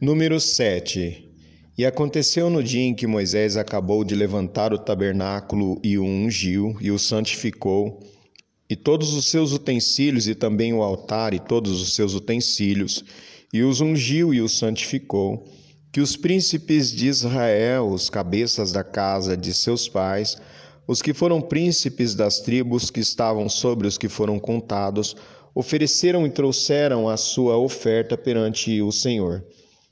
Número 7 E aconteceu no dia em que Moisés acabou de levantar o tabernáculo e o ungiu e o santificou, e todos os seus utensílios, e também o altar e todos os seus utensílios, e os ungiu e os santificou, que os príncipes de Israel, os cabeças da casa de seus pais, os que foram príncipes das tribos que estavam sobre os que foram contados, ofereceram e trouxeram a sua oferta perante o Senhor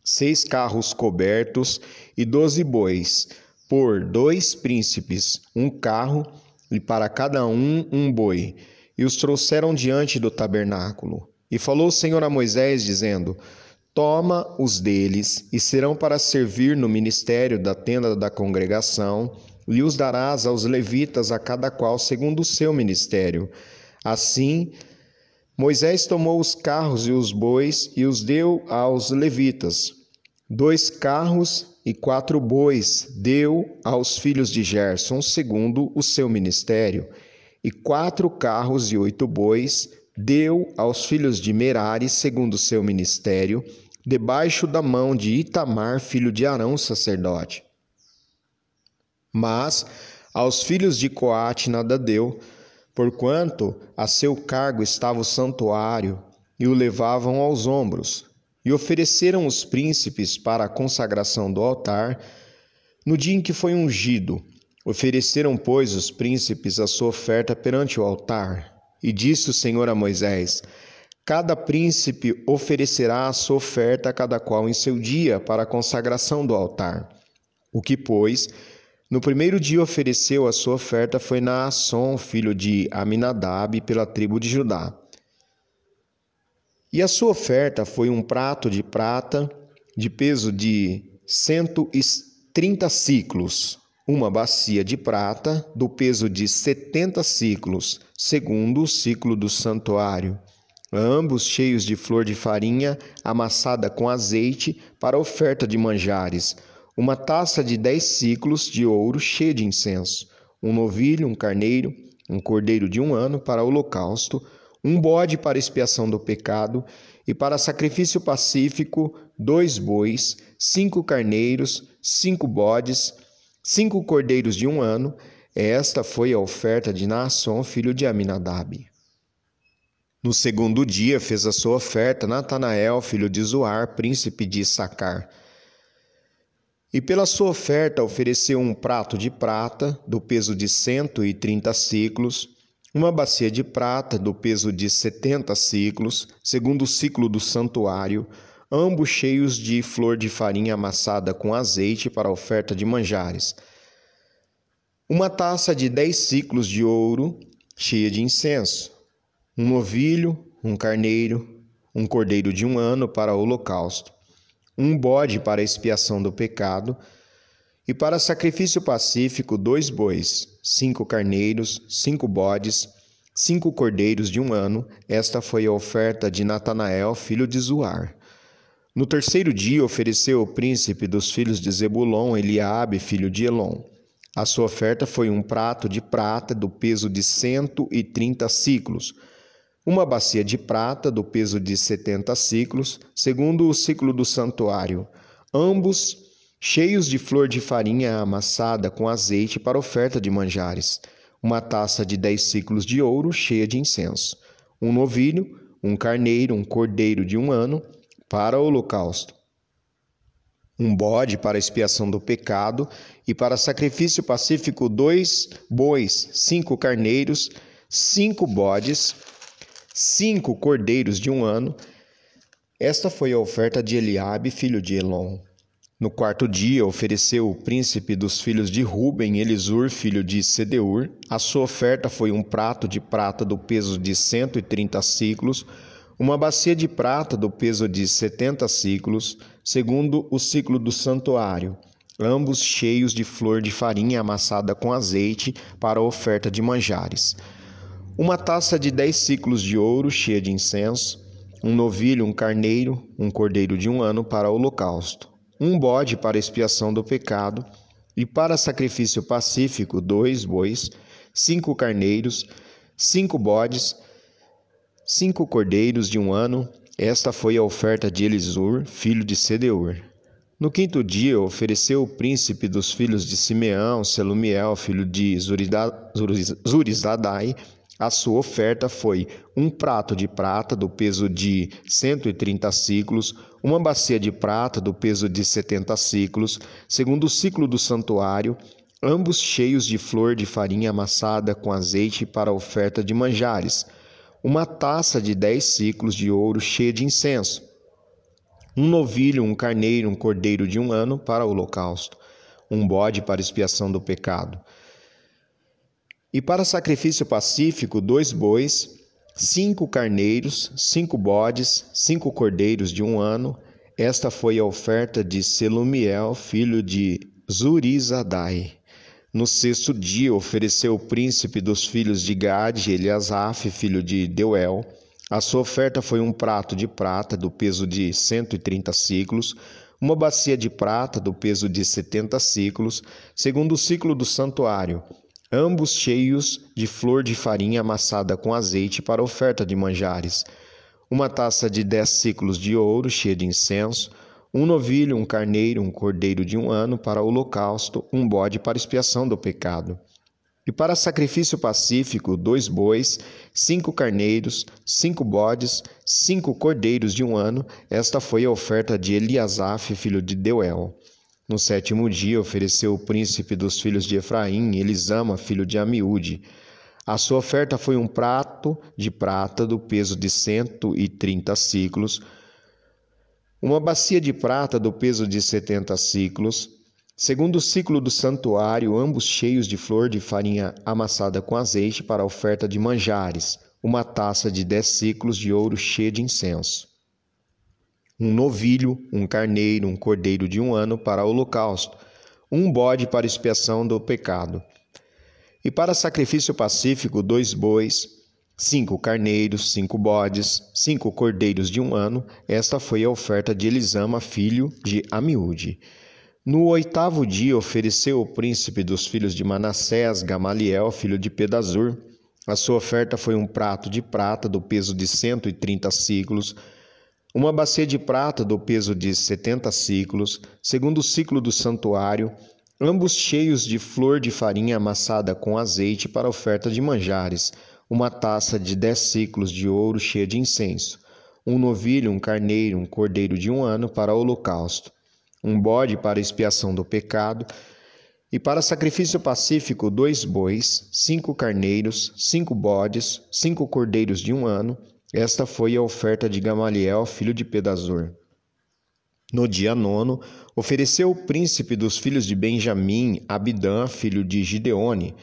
seis carros cobertos e doze bois, por dois príncipes, um carro, e para cada um um boi, e os trouxeram diante do tabernáculo. E falou o Senhor a Moisés, dizendo: Toma os deles, e serão para servir no ministério da tenda da congregação, e os darás aos levitas, a cada qual segundo o seu ministério. Assim, Moisés tomou os carros e os bois e os deu aos levitas. Dois carros e quatro bois deu aos filhos de Gerson, segundo o seu ministério, e quatro carros e oito bois deu aos filhos de Merari, segundo o seu ministério, debaixo da mão de Itamar, filho de Arão, sacerdote. Mas aos filhos de Coate nada deu, porquanto a seu cargo estava o santuário, e o levavam aos ombros. E ofereceram os príncipes para a consagração do altar, no dia em que foi ungido. Ofereceram, pois, os príncipes a sua oferta perante o altar. E disse o Senhor a Moisés: Cada príncipe oferecerá a sua oferta a cada qual em seu dia para a consagração do altar. O que, pois, no primeiro dia ofereceu a sua oferta foi Naasson, filho de Aminadab, pela tribo de Judá. E a sua oferta foi um prato de prata de peso de cento e trinta ciclos, uma bacia de prata do peso de setenta ciclos, segundo o ciclo do santuário, ambos cheios de flor de farinha amassada com azeite para oferta de manjares, uma taça de dez ciclos de ouro cheia de incenso, um novilho, um carneiro, um cordeiro de um ano para holocausto, um bode para expiação do pecado, e para sacrifício pacífico, dois bois, cinco carneiros, cinco bodes, cinco cordeiros de um ano. Esta foi a oferta de Naasson, filho de Aminadab. No segundo dia fez a sua oferta Natanael, filho de Zoar, príncipe de Issacar. E pela sua oferta ofereceu um prato de prata, do peso de cento e trinta ciclos, uma bacia de prata, do peso de setenta ciclos, segundo o ciclo do santuário, ambos cheios de flor de farinha amassada com azeite para oferta de manjares. Uma taça de dez ciclos de ouro, cheia de incenso. Um novilho, um carneiro, um cordeiro de um ano para o holocausto um bode para expiação do pecado, e para sacrifício pacífico, dois bois, cinco carneiros, cinco bodes, cinco cordeiros de um ano. Esta foi a oferta de Natanael, filho de Zuar. No terceiro dia ofereceu o príncipe dos filhos de Zebulon, Eliabe, filho de Elon. A sua oferta foi um prato de prata do peso de cento e trinta ciclos, uma bacia de prata do peso de setenta ciclos, segundo o ciclo do santuário, ambos cheios de flor de farinha amassada com azeite para oferta de manjares, uma taça de dez ciclos de ouro cheia de incenso, um novilho, um carneiro, um cordeiro de um ano para o holocausto, um bode para expiação do pecado e para sacrifício pacífico dois bois, cinco carneiros, cinco bodes cinco cordeiros de um ano. Esta foi a oferta de Eliabe, filho de Elon. No quarto dia ofereceu o príncipe dos filhos de Ruben, Elisur, filho de Sedeur. A sua oferta foi um prato de prata do peso de cento e trinta ciclos, uma bacia de prata do peso de setenta ciclos, segundo o ciclo do santuário, ambos cheios de flor de farinha amassada com azeite para a oferta de manjares uma taça de dez ciclos de ouro cheia de incenso, um novilho, um carneiro, um cordeiro de um ano para holocausto, um bode para expiação do pecado, e para sacrifício pacífico, dois bois, cinco carneiros, cinco bodes, cinco cordeiros de um ano, esta foi a oferta de Elisur, filho de Sedeur. No quinto dia, ofereceu o príncipe dos filhos de Simeão, Selumiel, filho de Zurizadai, a sua oferta foi um prato de prata do peso de 130 ciclos, uma bacia de prata do peso de 70 ciclos, segundo o ciclo do santuário, ambos cheios de flor de farinha amassada com azeite para a oferta de manjares, uma taça de 10 ciclos de ouro cheia de incenso, um novilho, um carneiro, um cordeiro de um ano para o holocausto, um bode para expiação do pecado e para sacrifício pacífico, dois bois, cinco carneiros, cinco bodes, cinco cordeiros de um ano. Esta foi a oferta de Selumiel, filho de Zurizadai. No sexto dia ofereceu o príncipe dos filhos de Gade, Eliasaf, filho de Deuel. A sua oferta foi um prato de prata do peso de 130 ciclos, uma bacia de prata do peso de 70 ciclos, segundo o ciclo do santuário, ambos cheios de flor de farinha amassada com azeite para oferta de manjares, uma taça de dez ciclos de ouro cheia de incenso, um novilho, um carneiro, um cordeiro de um ano para holocausto, um bode para expiação do pecado. E para sacrifício pacífico, dois bois, cinco carneiros, cinco bodes, cinco cordeiros de um ano. Esta foi a oferta de Eliasaf, filho de Deuel. No sétimo dia ofereceu o príncipe dos filhos de Efraim, Elisama, filho de Amiúde. A sua oferta foi um prato de prata do peso de cento e trinta ciclos, uma bacia de prata do peso de setenta ciclos, segundo o ciclo do santuário, ambos cheios de flor de farinha amassada com azeite para a oferta de manjares, uma taça de dez ciclos de ouro cheia de incenso um novilho, um carneiro, um cordeiro de um ano para holocausto, um bode para expiação do pecado. E para sacrifício pacífico, dois bois, cinco carneiros, cinco bodes, cinco cordeiros de um ano. Esta foi a oferta de Elisama, filho de Amiúde. No oitavo dia ofereceu o príncipe dos filhos de Manassés, Gamaliel, filho de Pedazur. A sua oferta foi um prato de prata do peso de cento e trinta ciclos, uma bacia de prata do peso de setenta ciclos, segundo o ciclo do santuário, ambos cheios de flor de farinha amassada com azeite para oferta de manjares, uma taça de dez ciclos de ouro cheia de incenso, um novilho, um carneiro, um cordeiro de um ano para holocausto, um bode para expiação do pecado, e para sacrifício pacífico, dois bois, cinco carneiros, cinco bodes, cinco cordeiros de um ano, esta foi a oferta de Gamaliel, filho de Pedazur. No dia nono, ofereceu o príncipe dos filhos de Benjamim, Abidã, filho de Gideone.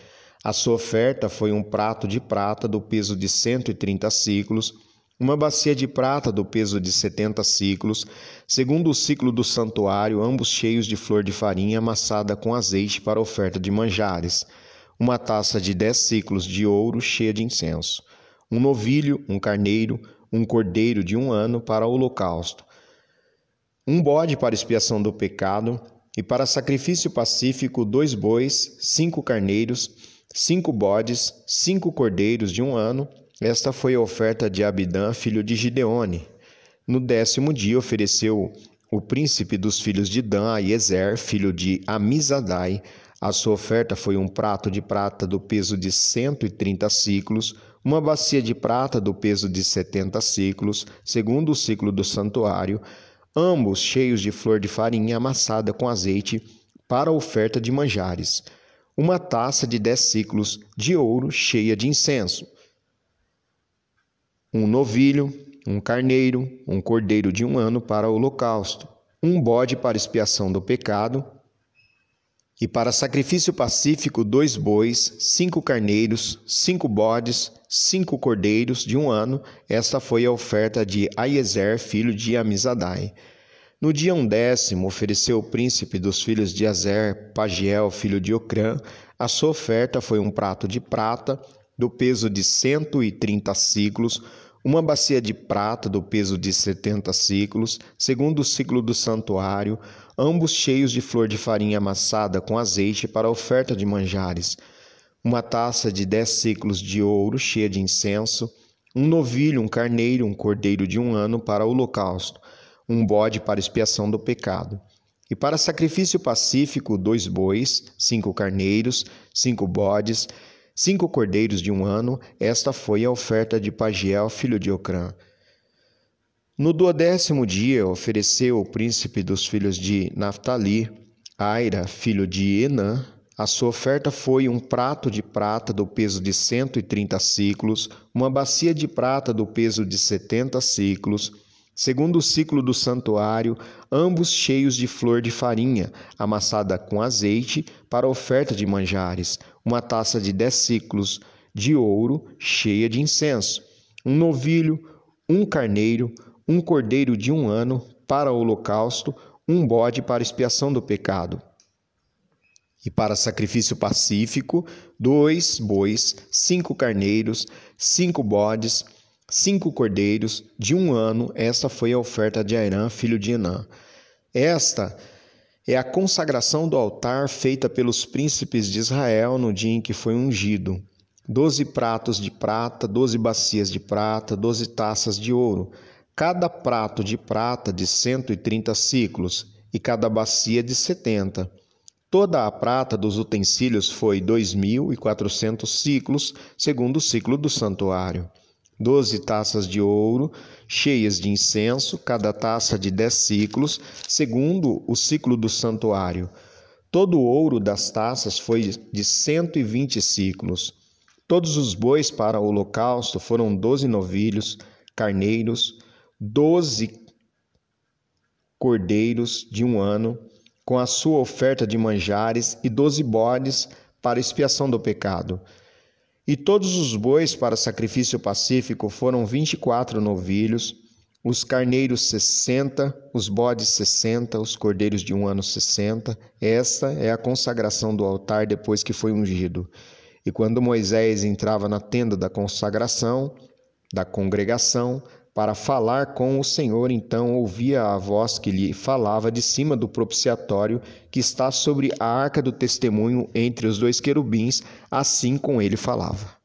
A sua oferta foi um prato de prata do peso de cento e trinta ciclos, uma bacia de prata do peso de setenta ciclos, segundo o ciclo do santuário, ambos cheios de flor de farinha amassada com azeite para oferta de manjares, uma taça de dez ciclos de ouro cheia de incenso um novilho, um carneiro, um cordeiro de um ano para o holocausto, um bode para expiação do pecado, e para sacrifício pacífico, dois bois, cinco carneiros, cinco bodes, cinco cordeiros de um ano. Esta foi a oferta de Abidã, filho de Gideone. No décimo dia ofereceu o príncipe dos filhos de Dan, Ezer, filho de Amizadai. A sua oferta foi um prato de prata do peso de cento e trinta ciclos, uma bacia de prata do peso de setenta ciclos, segundo o ciclo do santuário, ambos cheios de flor de farinha amassada com azeite para a oferta de manjares, uma taça de dez ciclos de ouro cheia de incenso, um novilho, um carneiro, um cordeiro de um ano para o holocausto, um bode para expiação do pecado, e para sacrifício pacífico, dois bois, cinco carneiros, cinco bodes, cinco cordeiros de um ano. Esta foi a oferta de Aiezer, filho de Amizadai. No dia undécimo, ofereceu o príncipe dos filhos de Azer, Pagiel, filho de Ocrã. A sua oferta foi um prato de prata, do peso de cento e trinta ciclos, uma bacia de prata do peso de setenta ciclos, segundo o ciclo do santuário, ambos cheios de flor de farinha amassada com azeite para oferta de manjares, uma taça de dez ciclos de ouro cheia de incenso, um novilho, um carneiro, um cordeiro de um ano para o holocausto, um bode para expiação do pecado. E para sacrifício pacífico, dois bois, cinco carneiros, cinco bodes, cinco cordeiros de um ano. Esta foi a oferta de Pagiel, filho de Ocrã. No duodécimo dia ofereceu o príncipe dos filhos de Naphtali, Aira, filho de Enã, a sua oferta foi um prato de prata do peso de 130 ciclos, uma bacia de prata do peso de 70 ciclos, segundo o ciclo do santuário, ambos cheios de flor de farinha, amassada com azeite, para oferta de manjares, uma taça de 10 ciclos de ouro, cheia de incenso, um novilho, um carneiro, um cordeiro de um ano para o holocausto, um bode para expiação do pecado. E para sacrifício pacífico, dois bois, cinco carneiros, cinco bodes, cinco cordeiros de um ano. Esta foi a oferta de Airã, filho de Enã. Esta é a consagração do altar feita pelos príncipes de Israel no dia em que foi ungido. Doze pratos de prata, doze bacias de prata, doze taças de ouro cada prato de prata de cento e trinta ciclos e cada bacia de setenta. Toda a prata dos utensílios foi dois mil e quatrocentos ciclos, segundo o ciclo do santuário. Doze taças de ouro, cheias de incenso, cada taça de dez ciclos, segundo o ciclo do santuário. Todo o ouro das taças foi de cento e vinte ciclos. Todos os bois para o holocausto foram doze novilhos, carneiros, doze cordeiros de um ano, com a sua oferta de manjares, e doze bodes para expiação do pecado. E todos os bois para sacrifício pacífico foram vinte e quatro novilhos, os carneiros sessenta, os bodes sessenta, os cordeiros de um ano sessenta. Esta é a consagração do altar depois que foi ungido. E quando Moisés entrava na tenda da consagração, da congregação, para falar com o Senhor, então ouvia a voz que lhe falava de cima do propiciatório que está sobre a arca do testemunho entre os dois querubins, assim com ele falava.